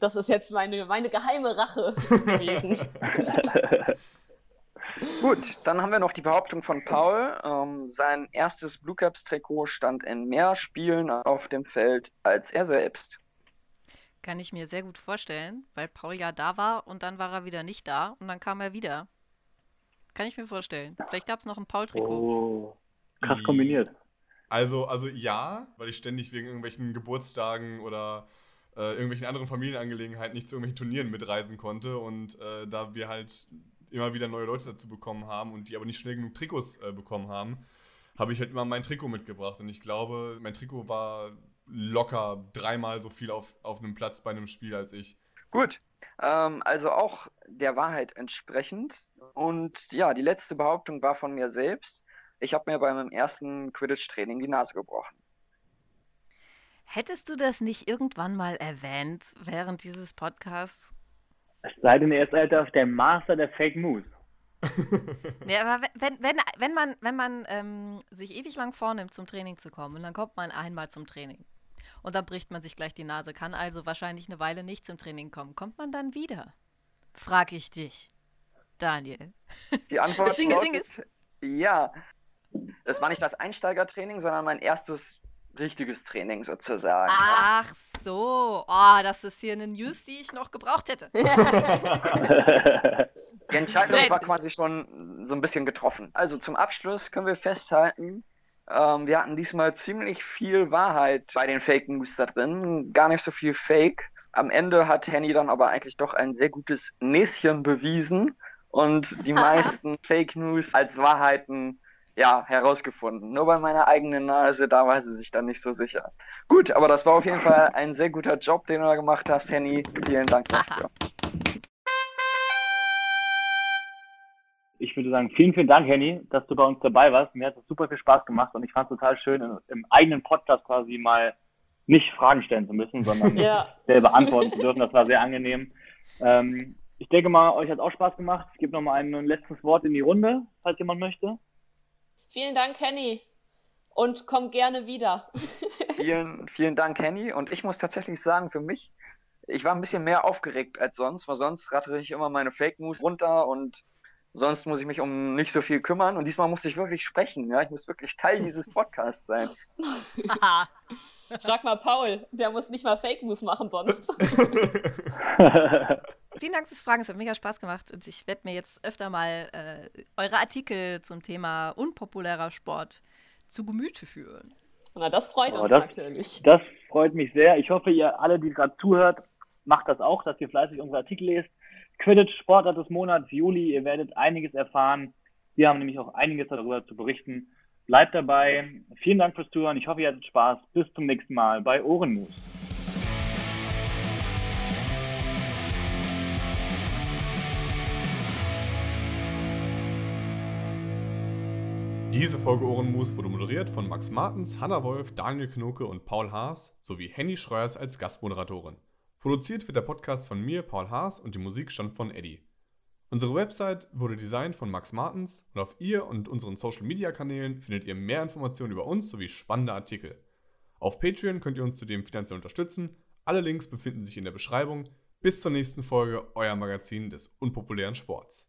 Das ist jetzt meine, meine geheime Rache gewesen. Gut, dann haben wir noch die Behauptung von Paul. Ähm, sein erstes Blue Caps Trikot stand in mehr Spielen auf dem Feld als er selbst. Kann ich mir sehr gut vorstellen, weil Paul ja da war und dann war er wieder nicht da und dann kam er wieder. Kann ich mir vorstellen. Vielleicht gab es noch ein Paul-Trikot. Oh, krass kombiniert. Also, also ja, weil ich ständig wegen irgendwelchen Geburtstagen oder äh, irgendwelchen anderen Familienangelegenheiten nicht zu irgendwelchen Turnieren mitreisen konnte und äh, da wir halt immer wieder neue Leute dazu bekommen haben und die aber nicht schnell genug Trikots äh, bekommen haben, habe ich halt immer mein Trikot mitgebracht und ich glaube, mein Trikot war locker dreimal so viel auf, auf einem Platz bei einem Spiel als ich. Gut, ähm, also auch der Wahrheit entsprechend. Und ja, die letzte Behauptung war von mir selbst. Ich habe mir bei meinem ersten Quidditch-Training die Nase gebrochen. Hättest du das nicht irgendwann mal erwähnt während dieses Podcasts? Es sei denn, er ist halt auf der Master der Fake Moves. ja, aber wenn, wenn, wenn man, wenn man ähm, sich ewig lang vornimmt, zum Training zu kommen und dann kommt man einmal zum Training und dann bricht man sich gleich die Nase, kann also wahrscheinlich eine Weile nicht zum Training kommen. Kommt man dann wieder? Frag ich dich, Daniel. Die Antwort lautet, ja. Das war nicht das Einsteigertraining, sondern mein erstes richtiges Training sozusagen. Ach so, oh, das ist hier eine News, die ich noch gebraucht hätte. die Entscheidung war quasi schon so ein bisschen getroffen. Also zum Abschluss können wir festhalten, ähm, wir hatten diesmal ziemlich viel Wahrheit bei den Fake News da drin, gar nicht so viel Fake. Am Ende hat Henny dann aber eigentlich doch ein sehr gutes Näschen bewiesen und die meisten Fake News als Wahrheiten ja, herausgefunden. Nur bei meiner eigenen Nase, da war sie sich dann nicht so sicher. Gut, aber das war auf jeden Fall ein sehr guter Job, den du da gemacht hast, Henny. Vielen Dank dafür. ich würde sagen, vielen, vielen Dank, Henny, dass du bei uns dabei warst. Mir hat es super viel Spaß gemacht und ich fand es total schön, im eigenen Podcast quasi mal nicht Fragen stellen zu müssen, sondern ja. selber antworten zu dürfen. Das war sehr angenehm. Ähm, ich denke mal, euch hat auch Spaß gemacht. Ich gebe noch mal ein, ein letztes Wort in die Runde, falls jemand möchte. Vielen Dank, Henny. Und komm gerne wieder. vielen, vielen Dank, Henny. Und ich muss tatsächlich sagen, für mich, ich war ein bisschen mehr aufgeregt als sonst, weil sonst rattere ich immer meine Fake News runter und sonst muss ich mich um nicht so viel kümmern. Und diesmal musste ich wirklich sprechen. Ja? Ich muss wirklich Teil dieses Podcasts sein. Frag mal Paul, der muss nicht mal Fake News machen sonst. Vielen Dank fürs Fragen, es hat mega Spaß gemacht und ich werde mir jetzt öfter mal äh, eure Artikel zum Thema unpopulärer Sport zu Gemüte führen. Na, das freut oh, uns das, natürlich. Das freut mich sehr. Ich hoffe, ihr alle, die gerade zuhört, macht das auch, dass ihr fleißig unsere Artikel lest. Quidditch Sportart des Monats Juli, ihr werdet einiges erfahren. Wir haben nämlich auch einiges darüber zu berichten. Bleibt dabei. Vielen Dank fürs Zuhören. Ich hoffe, ihr hattet Spaß. Bis zum nächsten Mal bei Ohrenmus. Diese Folge Ohrenmus wurde moderiert von Max Martens, Hanna Wolf, Daniel Knoke und Paul Haas sowie Henny Schreuers als Gastmoderatorin. Produziert wird der Podcast von mir, Paul Haas, und die Musik stammt von Eddie. Unsere Website wurde designt von Max Martens und auf ihr und unseren Social Media Kanälen findet ihr mehr Informationen über uns sowie spannende Artikel. Auf Patreon könnt ihr uns zudem finanziell unterstützen. Alle Links befinden sich in der Beschreibung. Bis zur nächsten Folge, euer Magazin des unpopulären Sports.